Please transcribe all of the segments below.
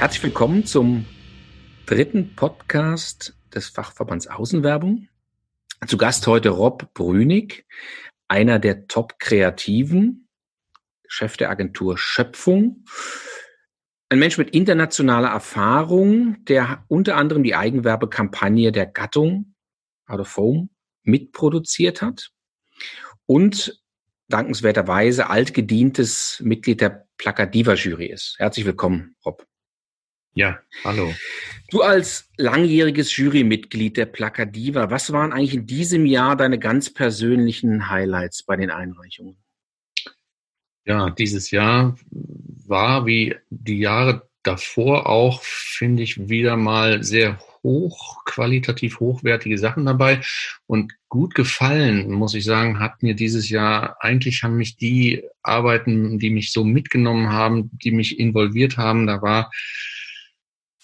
Herzlich willkommen zum dritten Podcast des Fachverbands Außenwerbung. Zu Gast heute Rob Brünig, einer der Top-Kreativen, Chef der Agentur Schöpfung. Ein Mensch mit internationaler Erfahrung, der unter anderem die Eigenwerbekampagne der Gattung Out of Home mitproduziert hat und dankenswerterweise altgedientes Mitglied der Plakadiva Jury ist. Herzlich willkommen, Rob. Ja, hallo. Du als langjähriges Jurymitglied der Plakadiva, was waren eigentlich in diesem Jahr deine ganz persönlichen Highlights bei den Einreichungen? Ja, dieses Jahr war wie die Jahre davor auch, finde ich, wieder mal sehr hoch, qualitativ hochwertige Sachen dabei. Und gut gefallen, muss ich sagen, hat mir dieses Jahr, eigentlich haben mich die Arbeiten, die mich so mitgenommen haben, die mich involviert haben, da war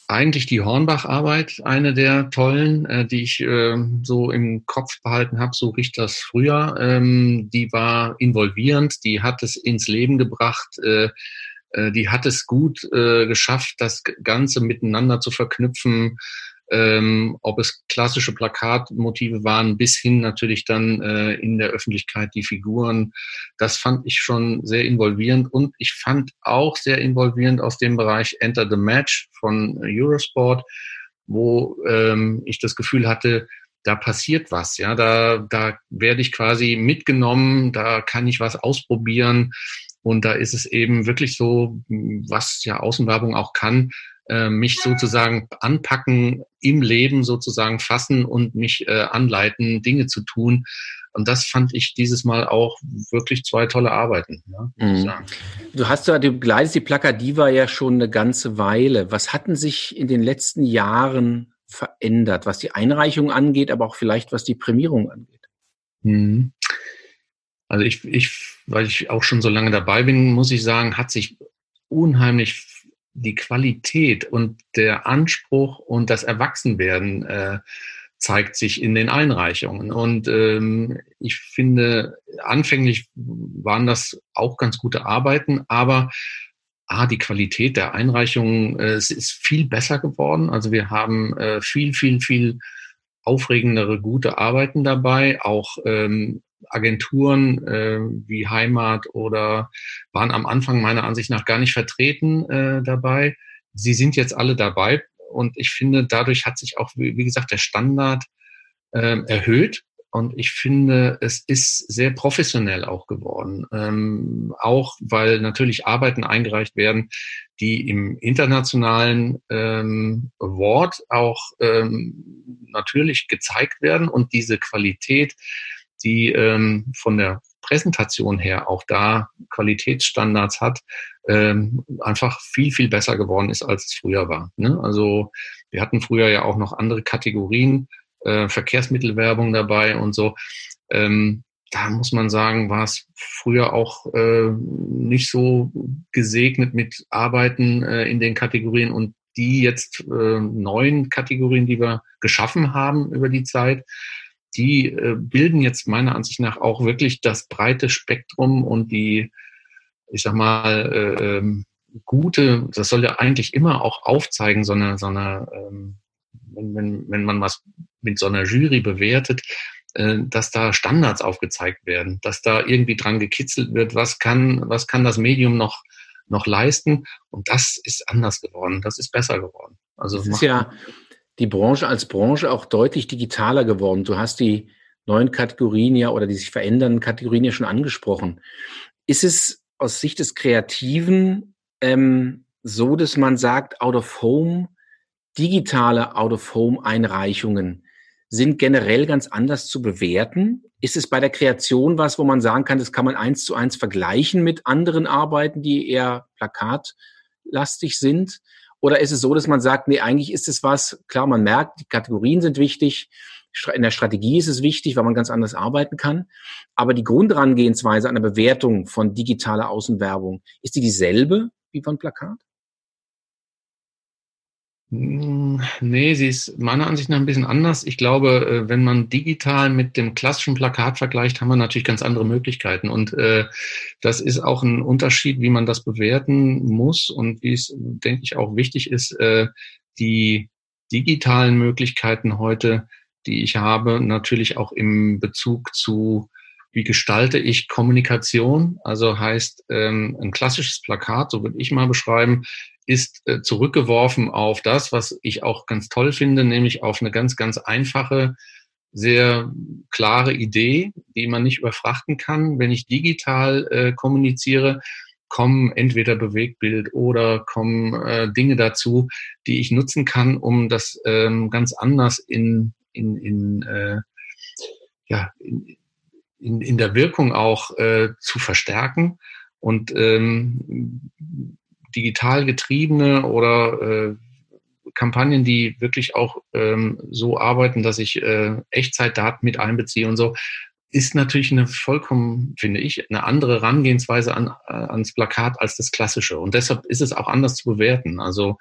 eigentlich die Hornbach-Arbeit, eine der tollen, äh, die ich äh, so im Kopf behalten habe, so riecht das früher. Ähm, die war involvierend, die hat es ins Leben gebracht, äh, äh die hat es gut äh, geschafft, das Ganze miteinander zu verknüpfen ähm, ob es klassische Plakatmotive waren, bis hin natürlich dann äh, in der Öffentlichkeit die Figuren. Das fand ich schon sehr involvierend und ich fand auch sehr involvierend aus dem Bereich Enter the Match von Eurosport, wo ähm, ich das Gefühl hatte, da passiert was, ja, da, da werde ich quasi mitgenommen, da kann ich was ausprobieren und da ist es eben wirklich so, was ja Außenwerbung auch kann, äh, mich sozusagen anpacken, im Leben sozusagen fassen und mich äh, anleiten, Dinge zu tun. Und das fand ich dieses Mal auch wirklich zwei tolle Arbeiten. Ja, mhm. Du hast ja, du begleitest die Plakadiva ja schon eine ganze Weile. Was hatten sich in den letzten Jahren verändert, was die Einreichung angeht, aber auch vielleicht was die Prämierung angeht? Mhm. Also ich, ich, weil ich auch schon so lange dabei bin, muss ich sagen, hat sich unheimlich die Qualität und der Anspruch und das Erwachsenwerden äh, zeigt sich in den Einreichungen. Und ähm, ich finde, anfänglich waren das auch ganz gute Arbeiten, aber ah, die Qualität der Einreichungen äh, ist viel besser geworden. Also wir haben äh, viel, viel, viel aufregendere, gute Arbeiten dabei, auch ähm, Agenturen äh, wie Heimat oder waren am Anfang meiner Ansicht nach gar nicht vertreten äh, dabei. Sie sind jetzt alle dabei und ich finde, dadurch hat sich auch, wie, wie gesagt, der Standard äh, erhöht. Und ich finde, es ist sehr professionell auch geworden. Ähm, auch weil natürlich Arbeiten eingereicht werden, die im internationalen ähm, Award auch ähm, natürlich gezeigt werden und diese Qualität die ähm, von der Präsentation her auch da Qualitätsstandards hat, ähm, einfach viel, viel besser geworden ist, als es früher war. Ne? Also wir hatten früher ja auch noch andere Kategorien, äh, Verkehrsmittelwerbung dabei und so. Ähm, da muss man sagen, war es früher auch äh, nicht so gesegnet mit Arbeiten äh, in den Kategorien und die jetzt äh, neuen Kategorien, die wir geschaffen haben über die Zeit, die äh, bilden jetzt meiner Ansicht nach auch wirklich das breite Spektrum und die, ich sag mal, äh, ähm, gute, das soll ja eigentlich immer auch aufzeigen, so eine, so eine ähm, wenn, wenn, wenn man was mit so einer Jury bewertet, äh, dass da Standards aufgezeigt werden, dass da irgendwie dran gekitzelt wird, was kann, was kann das Medium noch, noch leisten. Und das ist anders geworden, das ist besser geworden. Also das ist ja, die Branche als Branche auch deutlich digitaler geworden. Du hast die neuen Kategorien ja oder die sich verändernden Kategorien ja schon angesprochen. Ist es aus Sicht des Kreativen ähm, so, dass man sagt, out of home, digitale out of home Einreichungen sind generell ganz anders zu bewerten? Ist es bei der Kreation was, wo man sagen kann, das kann man eins zu eins vergleichen mit anderen Arbeiten, die eher plakatlastig sind? Oder ist es so, dass man sagt, nee, eigentlich ist es was, klar, man merkt, die Kategorien sind wichtig, in der Strategie ist es wichtig, weil man ganz anders arbeiten kann. Aber die Grundrangehensweise an der Bewertung von digitaler Außenwerbung, ist die dieselbe wie von Plakat? Hm, nee, sie ist meiner Ansicht nach ein bisschen anders. Ich glaube, äh, wenn man digital mit dem klassischen Plakat vergleicht, haben wir natürlich ganz andere Möglichkeiten. Und äh, das ist auch ein Unterschied, wie man das bewerten muss und wie es, denke ich, auch wichtig ist, äh, die digitalen Möglichkeiten heute, die ich habe, natürlich auch im Bezug zu wie gestalte ich Kommunikation? Also heißt ähm, ein klassisches Plakat, so würde ich mal beschreiben, ist äh, zurückgeworfen auf das, was ich auch ganz toll finde, nämlich auf eine ganz, ganz einfache, sehr klare Idee, die man nicht überfrachten kann. Wenn ich digital äh, kommuniziere, kommen entweder Bewegtbild oder kommen äh, Dinge dazu, die ich nutzen kann, um das ähm, ganz anders in, in, in, äh, ja, in, in, in der Wirkung auch äh, zu verstärken. Und ähm, digital getriebene oder äh, Kampagnen, die wirklich auch ähm, so arbeiten, dass ich äh, Echtzeitdaten mit einbeziehe und so, ist natürlich eine vollkommen, finde ich, eine andere Herangehensweise an, äh, ans Plakat als das klassische. Und deshalb ist es auch anders zu bewerten. Also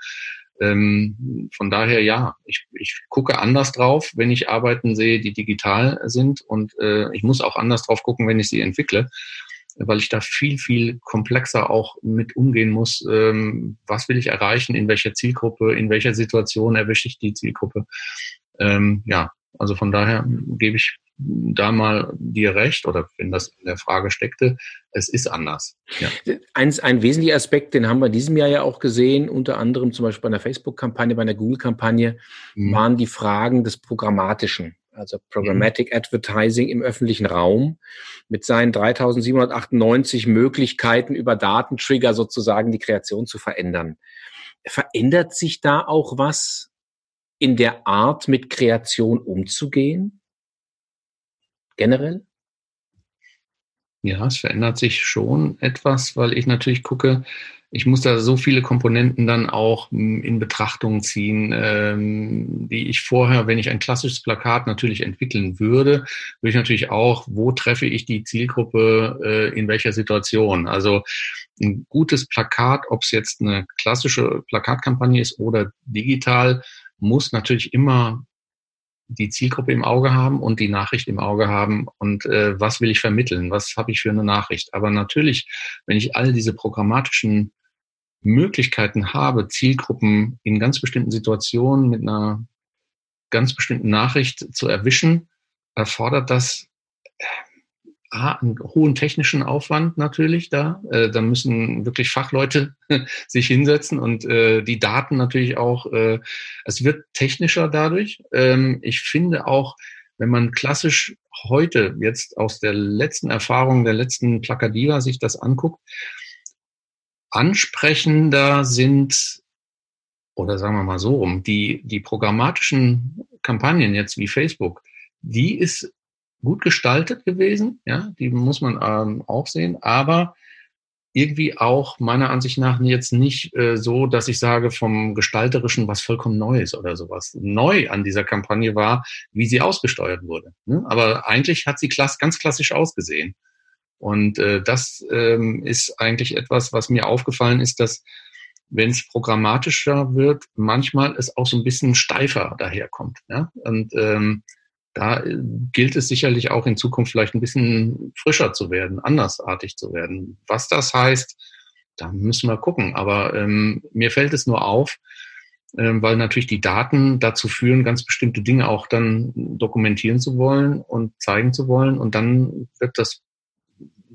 ähm, von daher ja, ich, ich gucke anders drauf, wenn ich Arbeiten sehe, die digital sind. Und äh, ich muss auch anders drauf gucken, wenn ich sie entwickle weil ich da viel, viel komplexer auch mit umgehen muss. Ähm, was will ich erreichen, in welcher Zielgruppe, in welcher Situation erwische ich die Zielgruppe. Ähm, ja, also von daher gebe ich da mal dir recht oder wenn das in der Frage steckte, es ist anders. Ja. Eins, ein wesentlicher Aspekt, den haben wir in diesem Jahr ja auch gesehen, unter anderem zum Beispiel bei einer Facebook-Kampagne, bei einer Google-Kampagne, mhm. waren die Fragen des Programmatischen also Programmatic mhm. Advertising im öffentlichen Raum, mit seinen 3798 Möglichkeiten über Datentrigger sozusagen die Kreation zu verändern. Verändert sich da auch was in der Art, mit Kreation umzugehen? Generell? Ja, es verändert sich schon etwas, weil ich natürlich gucke, ich muss da so viele Komponenten dann auch hm, in Betrachtung ziehen, ähm, die ich vorher, wenn ich ein klassisches Plakat natürlich entwickeln würde, würde ich natürlich auch, wo treffe ich die Zielgruppe, äh, in welcher Situation. Also ein gutes Plakat, ob es jetzt eine klassische Plakatkampagne ist oder digital, muss natürlich immer die Zielgruppe im Auge haben und die Nachricht im Auge haben und äh, was will ich vermitteln, was habe ich für eine Nachricht. Aber natürlich, wenn ich all diese programmatischen Möglichkeiten habe, Zielgruppen in ganz bestimmten Situationen mit einer ganz bestimmten Nachricht zu erwischen, erfordert das äh, einen hohen technischen Aufwand natürlich da. Äh, da müssen wirklich Fachleute sich hinsetzen und äh, die Daten natürlich auch, äh, es wird technischer dadurch. Ähm, ich finde auch, wenn man klassisch heute jetzt aus der letzten Erfahrung der letzten Plakadiva sich das anguckt, ansprechender sind, oder sagen wir mal so rum, die, die programmatischen Kampagnen jetzt wie Facebook, die ist gut gestaltet gewesen, ja, die muss man ähm, auch sehen, aber irgendwie auch meiner Ansicht nach jetzt nicht äh, so, dass ich sage vom Gestalterischen was vollkommen Neues oder sowas. Neu an dieser Kampagne war, wie sie ausgesteuert wurde. Ne? Aber eigentlich hat sie klass ganz klassisch ausgesehen. Und äh, das ähm, ist eigentlich etwas, was mir aufgefallen ist, dass wenn es programmatischer wird, manchmal es auch so ein bisschen steifer daherkommt. Ja? Und ähm, da äh, gilt es sicherlich auch in Zukunft vielleicht ein bisschen frischer zu werden, andersartig zu werden. Was das heißt, da müssen wir gucken. Aber ähm, mir fällt es nur auf, ähm, weil natürlich die Daten dazu führen, ganz bestimmte Dinge auch dann dokumentieren zu wollen und zeigen zu wollen. Und dann wird das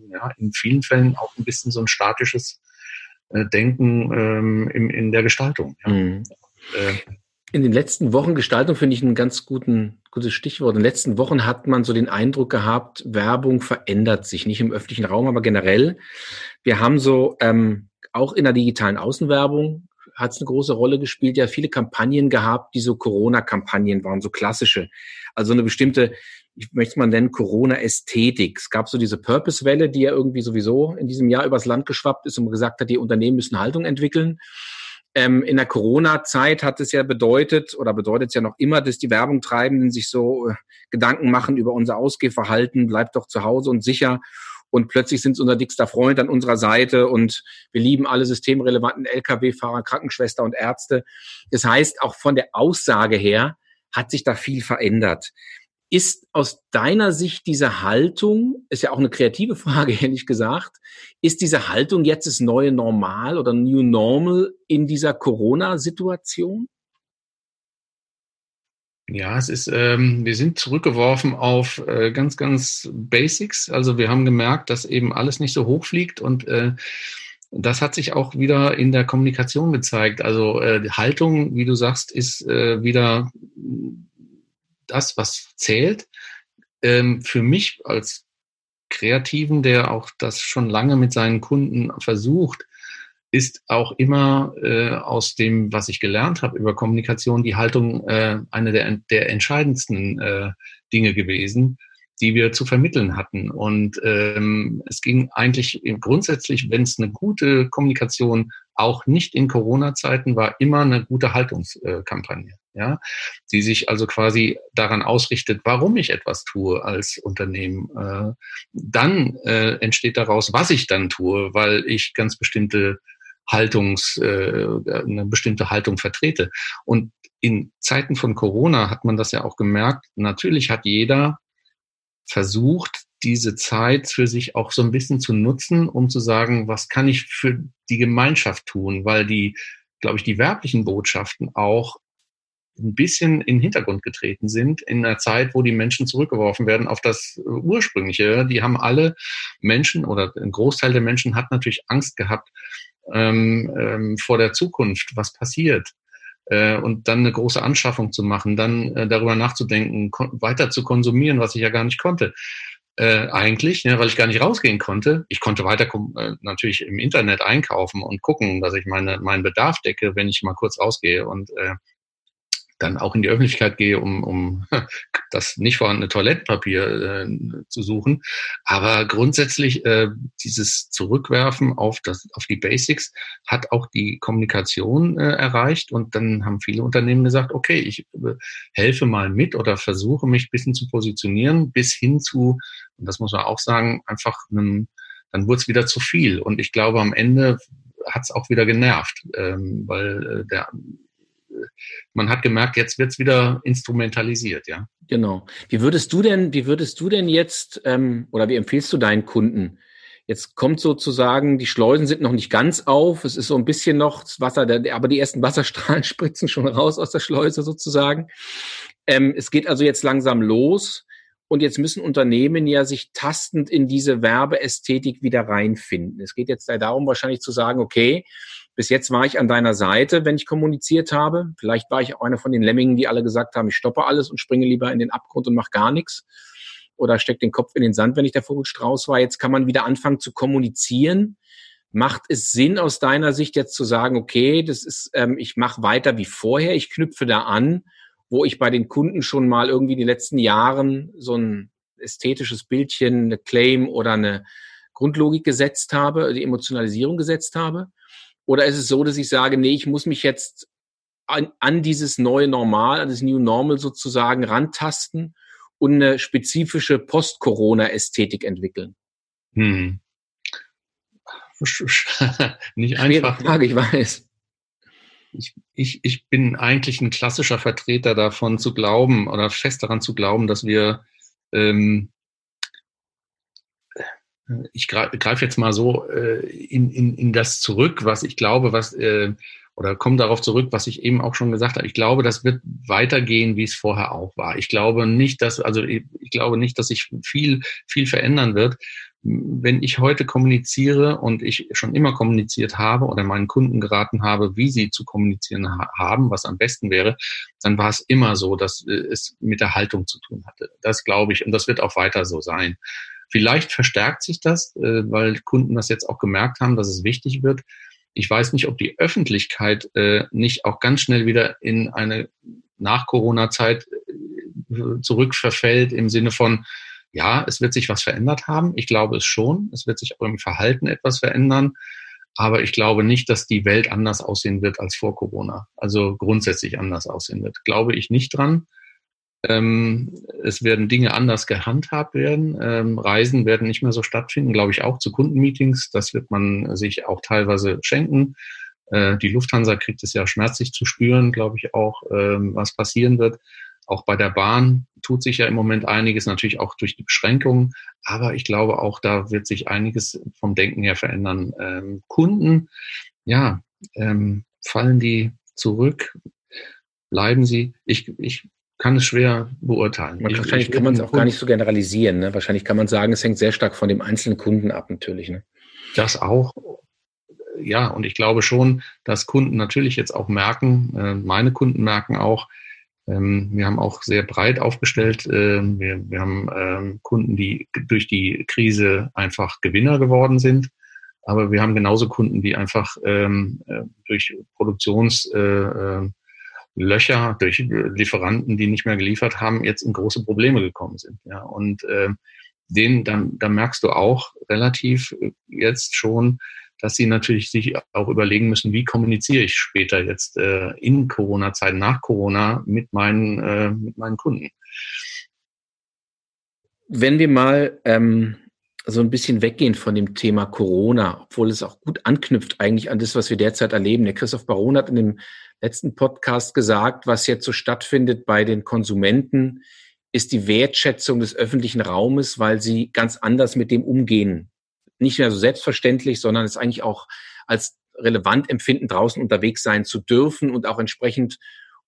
ja in vielen Fällen auch ein bisschen so ein statisches äh, Denken ähm, in, in der Gestaltung. Ja. Mhm. Äh, in den letzten Wochen Gestaltung finde ich ein ganz guten, gutes Stichwort. In den letzten Wochen hat man so den Eindruck gehabt, Werbung verändert sich, nicht im öffentlichen Raum, aber generell. Wir haben so ähm, auch in der digitalen Außenwerbung hat es eine große Rolle gespielt, ja viele Kampagnen gehabt, die so Corona-Kampagnen waren, so klassische. Also eine bestimmte, ich möchte es mal nennen, Corona-Ästhetik. Es gab so diese Purpose-Welle, die ja irgendwie sowieso in diesem Jahr übers Land geschwappt ist und gesagt hat, die Unternehmen müssen Haltung entwickeln. Ähm, in der Corona-Zeit hat es ja bedeutet oder bedeutet es ja noch immer, dass die Werbungtreibenden sich so äh, Gedanken machen über unser Ausgehverhalten, bleibt doch zu Hause und sicher und plötzlich sind sie unser dickster Freund an unserer Seite und wir lieben alle systemrelevanten Lkw-Fahrer, Krankenschwester und Ärzte. Das heißt, auch von der Aussage her hat sich da viel verändert. Ist aus deiner Sicht diese Haltung, ist ja auch eine kreative Frage, ehrlich gesagt, ist diese Haltung jetzt das neue Normal oder New Normal in dieser Corona-Situation? Ja, es ist, ähm, wir sind zurückgeworfen auf äh, ganz, ganz Basics. Also wir haben gemerkt, dass eben alles nicht so hoch fliegt und äh, das hat sich auch wieder in der Kommunikation gezeigt. Also äh, die Haltung, wie du sagst, ist äh, wieder das, was zählt. Ähm, für mich als Kreativen, der auch das schon lange mit seinen Kunden versucht, ist auch immer äh, aus dem, was ich gelernt habe über Kommunikation, die Haltung äh, eine der, der entscheidendsten äh, Dinge gewesen, die wir zu vermitteln hatten. Und ähm, es ging eigentlich grundsätzlich, wenn es eine gute Kommunikation auch nicht in Corona-Zeiten war, immer eine gute Haltungskampagne. Ja, die sich also quasi daran ausrichtet, warum ich etwas tue als Unternehmen. Äh, dann äh, entsteht daraus, was ich dann tue, weil ich ganz bestimmte Haltungs, äh, eine bestimmte Haltung vertrete. Und in Zeiten von Corona hat man das ja auch gemerkt. Natürlich hat jeder versucht, diese Zeit für sich auch so ein bisschen zu nutzen, um zu sagen, was kann ich für die Gemeinschaft tun, weil die, glaube ich, die werblichen Botschaften auch ein bisschen in den Hintergrund getreten sind, in einer Zeit, wo die Menschen zurückgeworfen werden auf das Ursprüngliche. Die haben alle Menschen oder ein Großteil der Menschen hat natürlich Angst gehabt, ähm, ähm, vor der Zukunft, was passiert. Äh, und dann eine große Anschaffung zu machen, dann äh, darüber nachzudenken, weiter zu konsumieren, was ich ja gar nicht konnte. Äh, eigentlich, ja, weil ich gar nicht rausgehen konnte. Ich konnte weiter äh, natürlich im Internet einkaufen und gucken, dass ich meine, meinen Bedarf decke, wenn ich mal kurz rausgehe. Und äh, dann auch in die Öffentlichkeit gehe, um, um das nicht vorhandene Toilettenpapier äh, zu suchen. Aber grundsätzlich äh, dieses Zurückwerfen auf, das, auf die Basics hat auch die Kommunikation äh, erreicht. Und dann haben viele Unternehmen gesagt, okay, ich äh, helfe mal mit oder versuche mich ein bisschen zu positionieren, bis hin zu, und das muss man auch sagen, einfach einem, dann wurde es wieder zu viel. Und ich glaube, am Ende hat es auch wieder genervt, ähm, weil äh, der man hat gemerkt, jetzt wird es wieder instrumentalisiert, ja. Genau. Wie würdest du denn, wie würdest du denn jetzt, ähm, oder wie empfiehlst du deinen Kunden? Jetzt kommt sozusagen, die Schleusen sind noch nicht ganz auf, es ist so ein bisschen noch das Wasser, aber die ersten Wasserstrahlen spritzen schon raus aus der Schleuse sozusagen. Ähm, es geht also jetzt langsam los. Und jetzt müssen Unternehmen ja sich tastend in diese Werbeästhetik wieder reinfinden. Es geht jetzt darum, wahrscheinlich zu sagen, okay, bis jetzt war ich an deiner Seite, wenn ich kommuniziert habe. Vielleicht war ich auch einer von den Lemmingen, die alle gesagt haben, ich stoppe alles und springe lieber in den Abgrund und mache gar nichts. Oder stecke den Kopf in den Sand, wenn ich der Vogelstrauß war. Jetzt kann man wieder anfangen zu kommunizieren. Macht es Sinn aus deiner Sicht jetzt zu sagen, okay, das ist, ähm, ich mache weiter wie vorher, ich knüpfe da an, wo ich bei den Kunden schon mal irgendwie die letzten Jahren so ein ästhetisches Bildchen, eine Claim oder eine Grundlogik gesetzt habe, die Emotionalisierung gesetzt habe? Oder ist es so, dass ich sage, nee, ich muss mich jetzt an, an dieses neue Normal, an das New Normal sozusagen rantasten und eine spezifische Post-Corona-Ästhetik entwickeln? Hm. Nicht einfach. Ne? Frage, ich weiß. Ich, ich, ich bin eigentlich ein klassischer Vertreter davon zu glauben oder fest daran zu glauben, dass wir ähm, ich greife jetzt mal so äh, in, in, in das zurück, was ich glaube, was äh, oder komme darauf zurück, was ich eben auch schon gesagt habe. Ich glaube, das wird weitergehen, wie es vorher auch war. Ich glaube nicht, dass also ich, ich glaube nicht, dass sich viel viel verändern wird. Wenn ich heute kommuniziere und ich schon immer kommuniziert habe oder meinen Kunden geraten habe, wie sie zu kommunizieren ha haben, was am besten wäre, dann war es immer so, dass äh, es mit der Haltung zu tun hatte. Das glaube ich und das wird auch weiter so sein. Vielleicht verstärkt sich das, äh, weil Kunden das jetzt auch gemerkt haben, dass es wichtig wird. Ich weiß nicht, ob die Öffentlichkeit äh, nicht auch ganz schnell wieder in eine Nach-Corona-Zeit äh, zurückverfällt im Sinne von, ja, es wird sich was verändert haben. Ich glaube es schon. Es wird sich auch im Verhalten etwas verändern. Aber ich glaube nicht, dass die Welt anders aussehen wird als vor Corona. Also grundsätzlich anders aussehen wird. Glaube ich nicht dran. Ähm, es werden Dinge anders gehandhabt werden. Ähm, Reisen werden nicht mehr so stattfinden, glaube ich, auch zu Kundenmeetings. Das wird man sich auch teilweise schenken. Äh, die Lufthansa kriegt es ja schmerzlich zu spüren, glaube ich auch, ähm, was passieren wird. Auch bei der Bahn tut sich ja im Moment einiges, natürlich auch durch die Beschränkungen. Aber ich glaube, auch da wird sich einiges vom Denken her verändern. Ähm, Kunden, ja, ähm, fallen die zurück? Bleiben sie? Ich, ich kann es schwer beurteilen. Man, ich, wahrscheinlich ich kann man es auch gar nicht so generalisieren. Ne? Wahrscheinlich kann man sagen, es hängt sehr stark von dem einzelnen Kunden ab, natürlich. Ne? Das auch. Ja, und ich glaube schon, dass Kunden natürlich jetzt auch merken, äh, meine Kunden merken auch, ähm, wir haben auch sehr breit aufgestellt. Äh, wir, wir haben ähm, Kunden, die durch die Krise einfach Gewinner geworden sind. Aber wir haben genauso Kunden, die einfach ähm, äh, durch Produktions Löcher durch Lieferanten, die nicht mehr geliefert haben, jetzt in große Probleme gekommen sind. Ja, und äh, den, dann, dann merkst du auch relativ jetzt schon, dass sie natürlich sich auch überlegen müssen, wie kommuniziere ich später jetzt äh, in Corona-Zeiten, nach Corona mit meinen, äh, mit meinen Kunden. Wenn wir mal ähm, so ein bisschen weggehen von dem Thema Corona, obwohl es auch gut anknüpft eigentlich an das, was wir derzeit erleben. Der Christoph Baron hat in dem letzten Podcast gesagt, was jetzt so stattfindet bei den Konsumenten, ist die Wertschätzung des öffentlichen Raumes, weil sie ganz anders mit dem umgehen. Nicht mehr so selbstverständlich, sondern es eigentlich auch als relevant empfinden, draußen unterwegs sein zu dürfen und auch entsprechend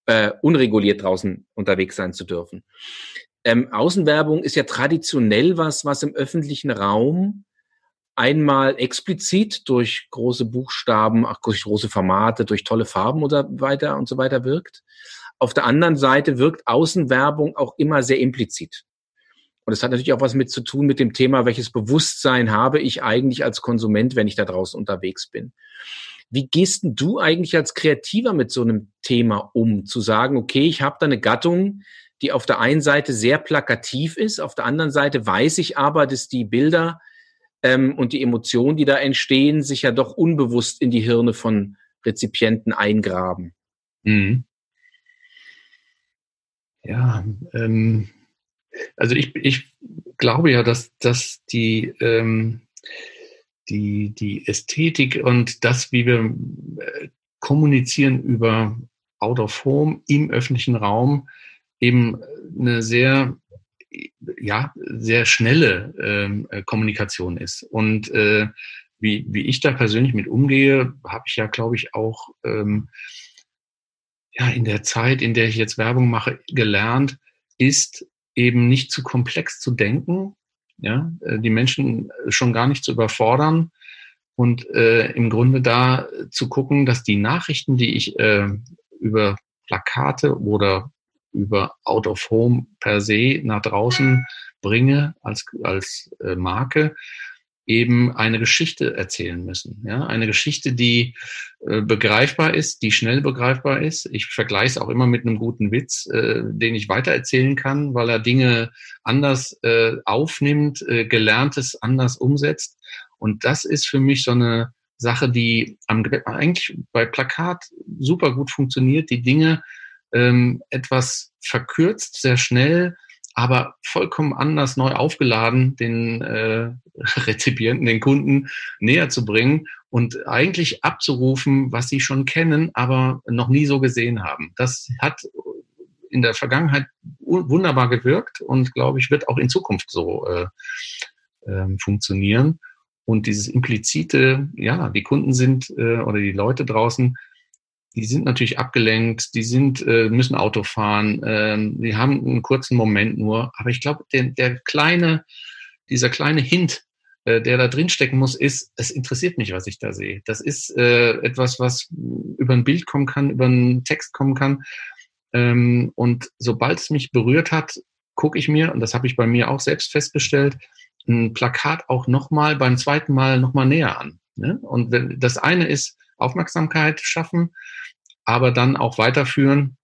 äh, unreguliert draußen unterwegs sein zu dürfen. Ähm, Außenwerbung ist ja traditionell was, was im öffentlichen Raum einmal explizit durch große Buchstaben, durch große Formate, durch tolle Farben oder weiter und so weiter wirkt. Auf der anderen Seite wirkt Außenwerbung auch immer sehr implizit. Und es hat natürlich auch was mit zu tun mit dem Thema, welches Bewusstsein habe ich eigentlich als Konsument, wenn ich da draußen unterwegs bin. Wie gehst du eigentlich als Kreativer mit so einem Thema um? Zu sagen, okay, ich habe da eine Gattung, die auf der einen Seite sehr plakativ ist, auf der anderen Seite weiß ich aber, dass die Bilder ähm, und die Emotionen, die da entstehen, sich ja doch unbewusst in die Hirne von Rezipienten eingraben. Mhm. Ja, ähm, also ich, ich glaube ja, dass, dass die, ähm, die, die Ästhetik und das, wie wir äh, kommunizieren über Out of Home im öffentlichen Raum, eben eine sehr ja, sehr schnelle ähm, äh, Kommunikation ist. Und äh, wie, wie ich da persönlich mit umgehe, habe ich ja, glaube ich, auch ähm, ja, in der Zeit, in der ich jetzt Werbung mache, gelernt, ist eben nicht zu komplex zu denken, ja, äh, die Menschen schon gar nicht zu überfordern und äh, im Grunde da zu gucken, dass die Nachrichten, die ich äh, über Plakate oder über Out of Home per se nach draußen bringe als, als äh, Marke, eben eine Geschichte erzählen müssen. Ja? Eine Geschichte, die äh, begreifbar ist, die schnell begreifbar ist. Ich vergleiche es auch immer mit einem guten Witz, äh, den ich weitererzählen kann, weil er Dinge anders äh, aufnimmt, äh, Gelerntes anders umsetzt. Und das ist für mich so eine Sache, die am, eigentlich bei Plakat super gut funktioniert, die Dinge ähm, etwas verkürzt, sehr schnell, aber vollkommen anders neu aufgeladen, den äh, Rezipienten, den Kunden näher zu bringen und eigentlich abzurufen, was sie schon kennen, aber noch nie so gesehen haben. Das hat in der Vergangenheit wunderbar gewirkt und glaube ich, wird auch in Zukunft so äh, äh, funktionieren. Und dieses implizite, ja, die Kunden sind äh, oder die Leute draußen die sind natürlich abgelenkt, die sind, äh, müssen Auto fahren, ähm, die haben einen kurzen Moment nur. Aber ich glaube, der, der kleine, dieser kleine Hint, äh, der da drin stecken muss, ist, es interessiert mich, was ich da sehe. Das ist äh, etwas, was über ein Bild kommen kann, über einen Text kommen kann. Ähm, und sobald es mich berührt hat, gucke ich mir, und das habe ich bei mir auch selbst festgestellt, ein Plakat auch nochmal beim zweiten Mal nochmal näher an. Ne? Und das eine ist Aufmerksamkeit schaffen aber dann auch weiterführen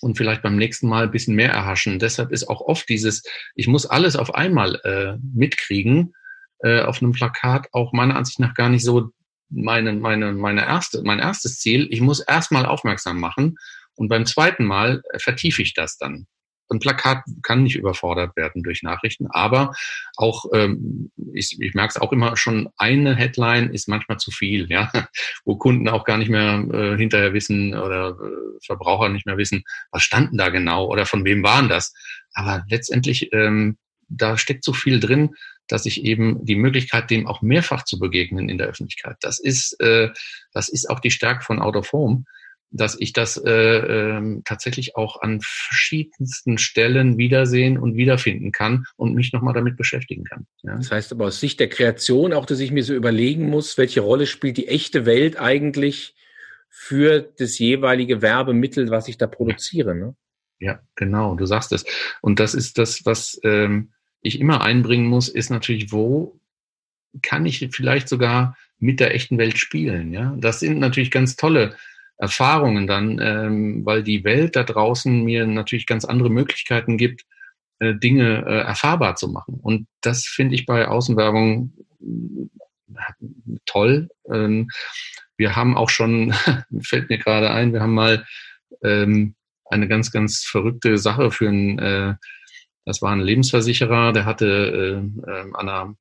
und vielleicht beim nächsten Mal ein bisschen mehr erhaschen. Deshalb ist auch oft dieses, ich muss alles auf einmal äh, mitkriegen, äh, auf einem Plakat auch meiner Ansicht nach gar nicht so meine, meine, meine erste, mein erstes Ziel. Ich muss erstmal aufmerksam machen und beim zweiten Mal vertiefe ich das dann. Ein Plakat kann nicht überfordert werden durch Nachrichten, aber auch, ähm, ich, ich merke es auch immer schon, eine Headline ist manchmal zu viel, ja, wo Kunden auch gar nicht mehr äh, hinterher wissen oder äh, Verbraucher nicht mehr wissen, was standen da genau oder von wem waren das. Aber letztendlich, ähm, da steckt so viel drin, dass ich eben die Möglichkeit, dem auch mehrfach zu begegnen in der Öffentlichkeit. Das ist, äh, das ist auch die Stärke von Out of Home dass ich das äh, äh, tatsächlich auch an verschiedensten Stellen wiedersehen und wiederfinden kann und mich nochmal damit beschäftigen kann. Ja. Das heißt aber aus Sicht der Kreation auch, dass ich mir so überlegen muss, welche Rolle spielt die echte Welt eigentlich für das jeweilige Werbemittel, was ich da produziere. Ne? Ja, genau, du sagst es. Und das ist das, was ähm, ich immer einbringen muss, ist natürlich, wo kann ich vielleicht sogar mit der echten Welt spielen. Ja, das sind natürlich ganz tolle Erfahrungen dann, ähm, weil die Welt da draußen mir natürlich ganz andere Möglichkeiten gibt, äh, Dinge äh, erfahrbar zu machen. Und das finde ich bei Außenwerbung äh, toll. Ähm, wir haben auch schon, fällt mir gerade ein, wir haben mal ähm, eine ganz, ganz verrückte Sache für einen, äh, das war ein Lebensversicherer, der hatte äh, äh, an einer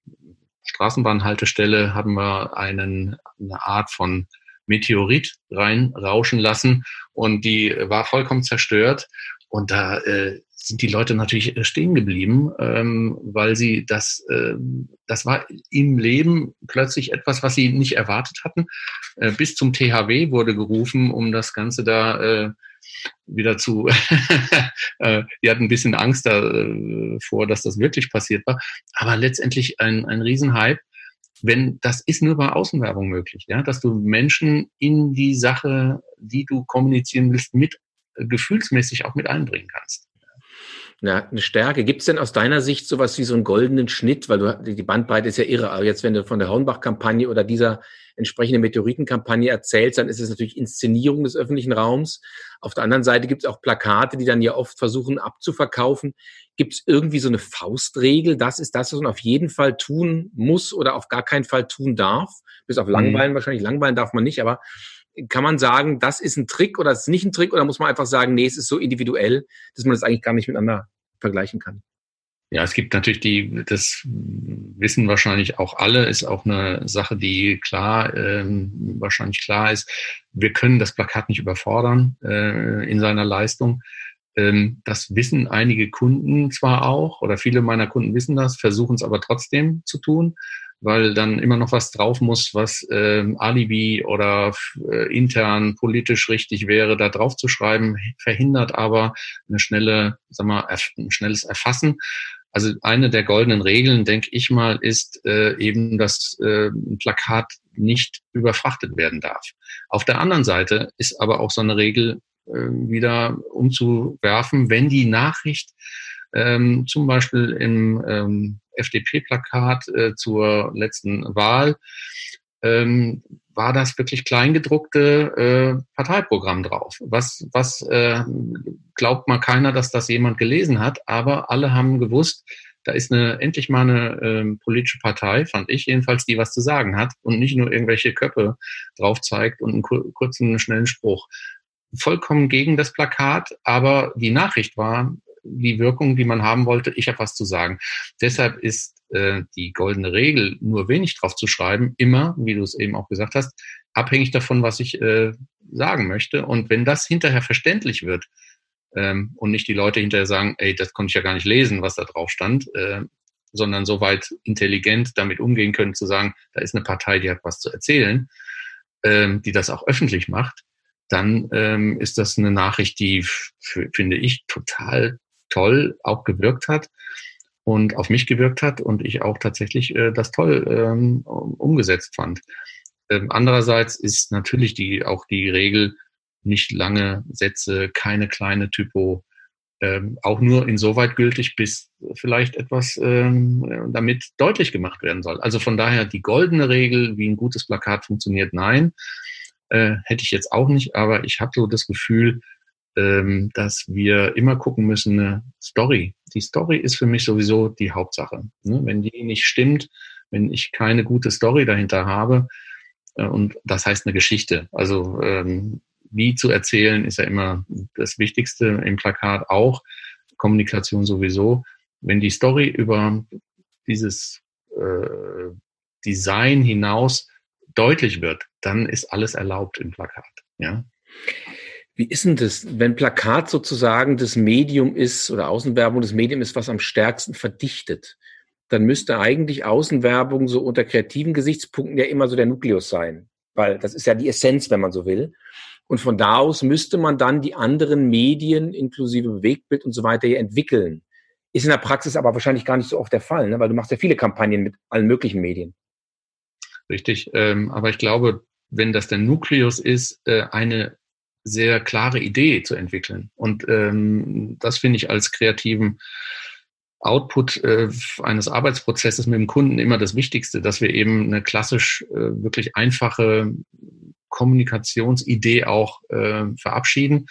Straßenbahnhaltestelle haben wir einen, eine Art von Meteorit reinrauschen lassen und die war vollkommen zerstört. Und da äh, sind die Leute natürlich äh, stehen geblieben, ähm, weil sie das, äh, das war im Leben plötzlich etwas, was sie nicht erwartet hatten. Äh, bis zum THW wurde gerufen, um das Ganze da äh, wieder zu, äh, die hatten ein bisschen Angst davor, äh, dass das wirklich passiert war. Aber letztendlich ein, ein Riesenhype wenn das ist nur bei Außenwerbung möglich, ja, dass du Menschen in die Sache, die du kommunizieren willst, mit äh, gefühlsmäßig auch mit einbringen kannst. Ja, eine Stärke. Gibt es denn aus deiner Sicht sowas wie so einen goldenen Schnitt? Weil du, die Bandbreite ist ja irre. Aber jetzt, wenn du von der Hornbach-Kampagne oder dieser entsprechenden Meteoritenkampagne erzählst, dann ist es natürlich Inszenierung des öffentlichen Raums. Auf der anderen Seite gibt es auch Plakate, die dann ja oft versuchen abzuverkaufen. Gibt es irgendwie so eine Faustregel? Das ist das, was man auf jeden Fall tun muss oder auf gar keinen Fall tun darf. Bis auf Langweilen mhm. wahrscheinlich. Langweilen darf man nicht, aber kann man sagen, das ist ein Trick oder ist nicht ein Trick oder muss man einfach sagen, nee, es ist so individuell, dass man das eigentlich gar nicht miteinander vergleichen kann? Ja, es gibt natürlich die, das wissen wahrscheinlich auch alle, ist auch eine Sache, die klar, ähm, wahrscheinlich klar ist. Wir können das Plakat nicht überfordern äh, in seiner Leistung. Ähm, das wissen einige Kunden zwar auch, oder viele meiner Kunden wissen das, versuchen es aber trotzdem zu tun weil dann immer noch was drauf muss, was äh, Alibi oder äh, intern politisch richtig wäre, da drauf zu schreiben, verhindert aber eine schnelle, sag mal, ein schnelles Erfassen. Also eine der goldenen Regeln, denke ich mal, ist äh, eben, dass äh, ein Plakat nicht überfrachtet werden darf. Auf der anderen Seite ist aber auch so eine Regel äh, wieder umzuwerfen, wenn die Nachricht ähm, zum Beispiel im ähm, FDP-Plakat äh, zur letzten Wahl, ähm, war das wirklich kleingedruckte äh, Parteiprogramm drauf. Was, was äh, glaubt mal keiner, dass das jemand gelesen hat, aber alle haben gewusst, da ist eine endlich mal eine ähm, politische Partei, fand ich jedenfalls, die was zu sagen hat und nicht nur irgendwelche Köpfe drauf zeigt und einen kur kurzen, schnellen Spruch. Vollkommen gegen das Plakat, aber die Nachricht war, die Wirkung, die man haben wollte. Ich habe was zu sagen. Deshalb ist äh, die goldene Regel, nur wenig drauf zu schreiben, immer, wie du es eben auch gesagt hast, abhängig davon, was ich äh, sagen möchte. Und wenn das hinterher verständlich wird ähm, und nicht die Leute hinterher sagen, ey, das konnte ich ja gar nicht lesen, was da drauf stand, äh, sondern soweit intelligent damit umgehen können, zu sagen, da ist eine Partei, die hat was zu erzählen, ähm, die das auch öffentlich macht, dann ähm, ist das eine Nachricht, die, finde ich, total toll auch gewirkt hat und auf mich gewirkt hat und ich auch tatsächlich äh, das toll ähm, umgesetzt fand. Ähm, andererseits ist natürlich die auch die Regel nicht lange Sätze, keine kleine Typo, ähm, auch nur insoweit gültig, bis vielleicht etwas ähm, damit deutlich gemacht werden soll. Also von daher die goldene Regel, wie ein gutes Plakat funktioniert, nein, äh, hätte ich jetzt auch nicht, aber ich habe so das Gefühl, ähm, dass wir immer gucken müssen, eine Story. Die Story ist für mich sowieso die Hauptsache. Ne? Wenn die nicht stimmt, wenn ich keine gute Story dahinter habe, äh, und das heißt eine Geschichte. Also ähm, wie zu erzählen ist ja immer das Wichtigste im Plakat auch. Kommunikation sowieso. Wenn die Story über dieses äh, Design hinaus deutlich wird, dann ist alles erlaubt im Plakat. Ja. Wie ist denn das, wenn Plakat sozusagen das Medium ist oder Außenwerbung das Medium ist, was am stärksten verdichtet? Dann müsste eigentlich Außenwerbung so unter kreativen Gesichtspunkten ja immer so der Nukleus sein, weil das ist ja die Essenz, wenn man so will. Und von da aus müsste man dann die anderen Medien inklusive Bewegtbild und so weiter hier entwickeln. Ist in der Praxis aber wahrscheinlich gar nicht so oft der Fall, ne? weil du machst ja viele Kampagnen mit allen möglichen Medien. Richtig, ähm, aber ich glaube, wenn das der Nukleus ist, äh, eine sehr klare Idee zu entwickeln. Und ähm, das finde ich als kreativen Output äh, eines Arbeitsprozesses mit dem Kunden immer das Wichtigste, dass wir eben eine klassisch äh, wirklich einfache Kommunikationsidee auch äh, verabschieden.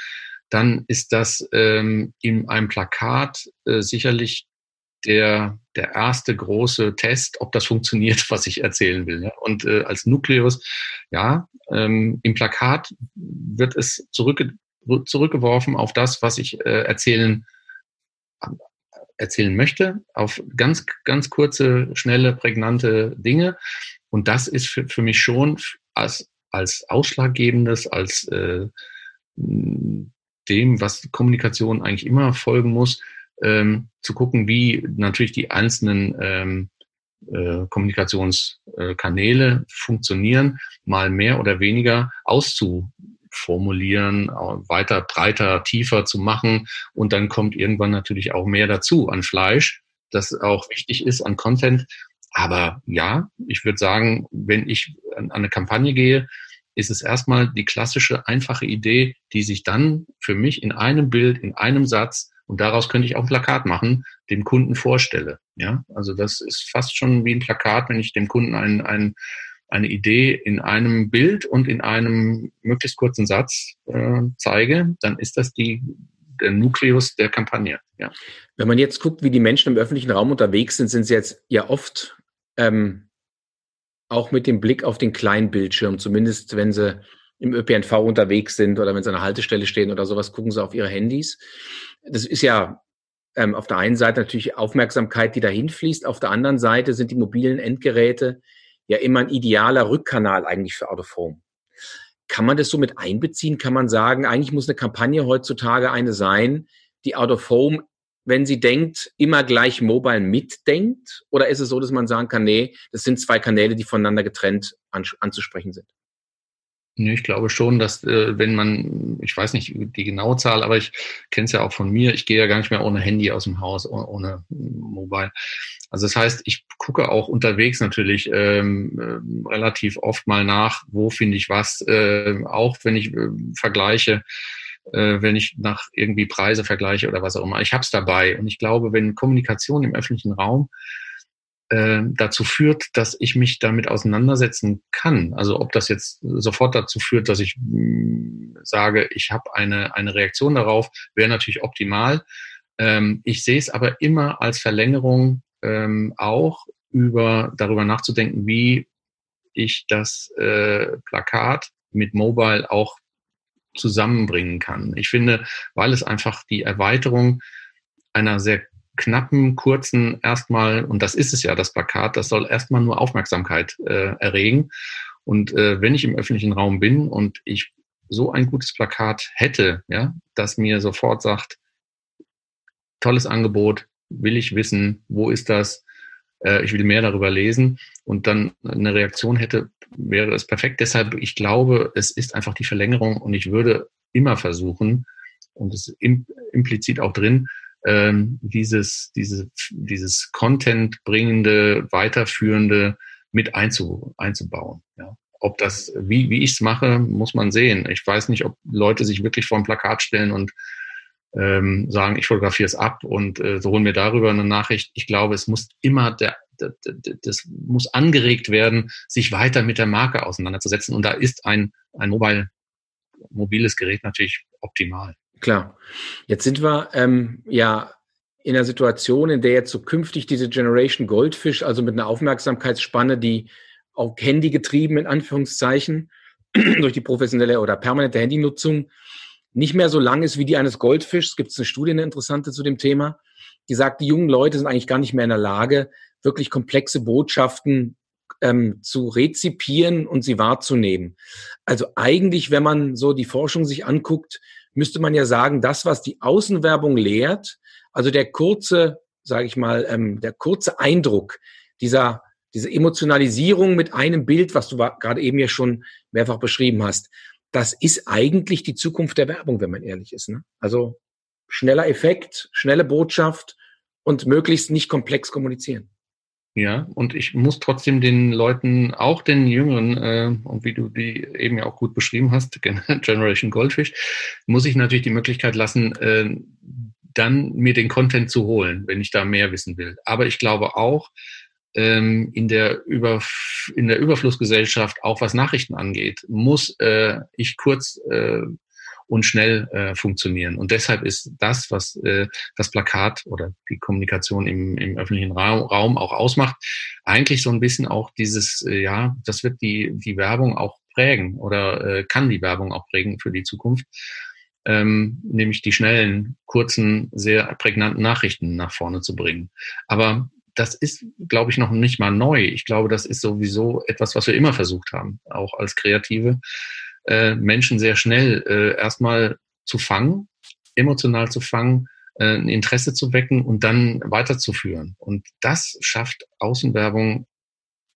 Dann ist das ähm, in einem Plakat äh, sicherlich der, der erste große Test, ob das funktioniert, was ich erzählen will. Ja? Und äh, als Nukleus, ja, ähm, im Plakat wird es zurückge zurückgeworfen auf das, was ich äh, erzählen erzählen möchte, auf ganz, ganz kurze, schnelle, prägnante Dinge. Und das ist für, für mich schon als, als ausschlaggebendes, als äh, dem, was Kommunikation eigentlich immer folgen muss, ähm, zu gucken, wie natürlich die einzelnen ähm, äh, Kommunikationskanäle funktionieren, mal mehr oder weniger auszuformulieren, weiter, breiter, tiefer zu machen. Und dann kommt irgendwann natürlich auch mehr dazu an Fleisch, das auch wichtig ist, an Content. Aber ja, ich würde sagen, wenn ich an eine Kampagne gehe, ist es erstmal die klassische, einfache Idee, die sich dann für mich in einem Bild, in einem Satz und daraus könnte ich auch ein Plakat machen, dem Kunden vorstelle. Ja, also das ist fast schon wie ein Plakat, wenn ich dem Kunden ein, ein, eine Idee in einem Bild und in einem möglichst kurzen Satz äh, zeige, dann ist das die, der Nukleus der Kampagne. Ja. Wenn man jetzt guckt, wie die Menschen im öffentlichen Raum unterwegs sind, sind sie jetzt ja oft ähm, auch mit dem Blick auf den kleinen Bildschirm, zumindest wenn sie im ÖPNV unterwegs sind oder wenn sie an einer Haltestelle stehen oder sowas, gucken sie auf ihre Handys das ist ja ähm, auf der einen Seite natürlich Aufmerksamkeit, die dahin fließt. Auf der anderen Seite sind die mobilen Endgeräte ja immer ein idealer Rückkanal eigentlich für Autophone. Kann man das so mit einbeziehen? Kann man sagen, eigentlich muss eine Kampagne heutzutage eine sein, die Out of Home, wenn sie denkt, immer gleich mobile mitdenkt? Oder ist es so, dass man sagen kann, nee, das sind zwei Kanäle, die voneinander getrennt anzusprechen sind? Ich glaube schon, dass äh, wenn man, ich weiß nicht die genaue Zahl, aber ich kenne es ja auch von mir, ich gehe ja gar nicht mehr ohne Handy aus dem Haus, ohne, ohne Mobile. Also das heißt, ich gucke auch unterwegs natürlich ähm, äh, relativ oft mal nach, wo finde ich was, äh, auch wenn ich äh, vergleiche, äh, wenn ich nach irgendwie Preise vergleiche oder was auch immer. Ich habe es dabei und ich glaube, wenn Kommunikation im öffentlichen Raum äh, dazu führt, dass ich mich damit auseinandersetzen kann. Also ob das jetzt sofort dazu führt, dass ich mm, sage, ich habe eine, eine Reaktion darauf, wäre natürlich optimal. Ähm, ich sehe es aber immer als Verlängerung ähm, auch über darüber nachzudenken, wie ich das äh, Plakat mit Mobile auch zusammenbringen kann. Ich finde, weil es einfach die Erweiterung einer sehr knappen, kurzen erstmal, und das ist es ja, das Plakat, das soll erstmal nur Aufmerksamkeit äh, erregen. Und äh, wenn ich im öffentlichen Raum bin und ich so ein gutes Plakat hätte, ja, das mir sofort sagt, tolles Angebot, will ich wissen, wo ist das, äh, ich will mehr darüber lesen und dann eine Reaktion hätte, wäre es perfekt. Deshalb, ich glaube, es ist einfach die Verlängerung und ich würde immer versuchen, und es ist implizit auch drin, ähm, dieses, diese, dieses Content-bringende, weiterführende mit einzu, einzubauen. Ja. Ob das, wie, wie ich es mache, muss man sehen. Ich weiß nicht, ob Leute sich wirklich vor ein Plakat stellen und ähm, sagen, ich fotografiere es ab und äh, so holen mir darüber eine Nachricht. Ich glaube, es muss immer der, der, der, das muss angeregt werden, sich weiter mit der Marke auseinanderzusetzen. Und da ist ein, ein mobile, mobiles Gerät natürlich optimal. Klar. Jetzt sind wir ähm, ja in einer Situation, in der jetzt so künftig diese Generation Goldfish, also mit einer Aufmerksamkeitsspanne, die auch Handy getrieben in Anführungszeichen durch die professionelle oder permanente Handynutzung nicht mehr so lang ist wie die eines Goldfischs. Gibt es eine Studie, eine interessante zu dem Thema, die sagt, die jungen Leute sind eigentlich gar nicht mehr in der Lage, wirklich komplexe Botschaften ähm, zu rezipieren und sie wahrzunehmen. Also eigentlich, wenn man so die Forschung sich anguckt, müsste man ja sagen, das, was die Außenwerbung lehrt, also der kurze, sage ich mal, ähm, der kurze Eindruck dieser diese Emotionalisierung mit einem Bild, was du gerade eben ja schon mehrfach beschrieben hast, das ist eigentlich die Zukunft der Werbung, wenn man ehrlich ist. Ne? Also schneller Effekt, schnelle Botschaft und möglichst nicht komplex kommunizieren. Ja, und ich muss trotzdem den Leuten, auch den Jüngeren, äh, und wie du die eben ja auch gut beschrieben hast, Generation Goldfish, muss ich natürlich die Möglichkeit lassen, äh, dann mir den Content zu holen, wenn ich da mehr wissen will. Aber ich glaube auch, ähm, in, der Über, in der Überflussgesellschaft, auch was Nachrichten angeht, muss äh, ich kurz äh, und schnell äh, funktionieren. Und deshalb ist das, was äh, das Plakat oder die Kommunikation im, im öffentlichen Raum, Raum auch ausmacht, eigentlich so ein bisschen auch dieses, äh, ja, das wird die, die Werbung auch prägen oder äh, kann die Werbung auch prägen für die Zukunft. Ähm, nämlich die schnellen, kurzen, sehr prägnanten Nachrichten nach vorne zu bringen. Aber das ist, glaube ich, noch nicht mal neu. Ich glaube, das ist sowieso etwas, was wir immer versucht haben, auch als Kreative, äh, Menschen sehr schnell äh, erstmal zu fangen, emotional zu fangen, äh, ein Interesse zu wecken und dann weiterzuführen. Und das schafft Außenwerbung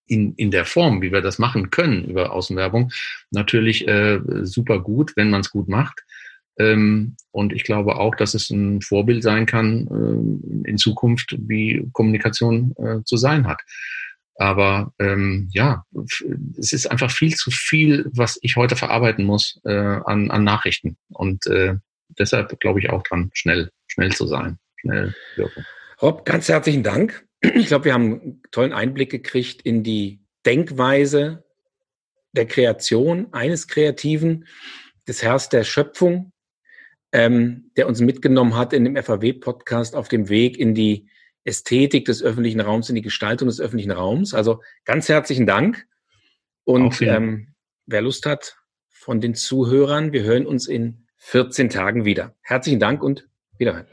in, in der Form, wie wir das machen können über Außenwerbung, natürlich äh, super gut, wenn man es gut macht. Ähm, und ich glaube auch, dass es ein Vorbild sein kann äh, in Zukunft, wie Kommunikation äh, zu sein hat. Aber ähm, ja, es ist einfach viel zu viel, was ich heute verarbeiten muss äh, an, an Nachrichten. Und äh, deshalb glaube ich auch dran, schnell, schnell zu sein, schnell wirken. Rob, ganz herzlichen Dank. Ich glaube, wir haben einen tollen Einblick gekriegt in die Denkweise der Kreation eines Kreativen, des Herrs der Schöpfung, ähm, der uns mitgenommen hat in dem FAW-Podcast auf dem Weg in die Ästhetik des öffentlichen Raums, in die Gestaltung des öffentlichen Raums. Also ganz herzlichen Dank. Und ähm, wer Lust hat von den Zuhörern, wir hören uns in 14 Tagen wieder. Herzlichen Dank und wiederhören.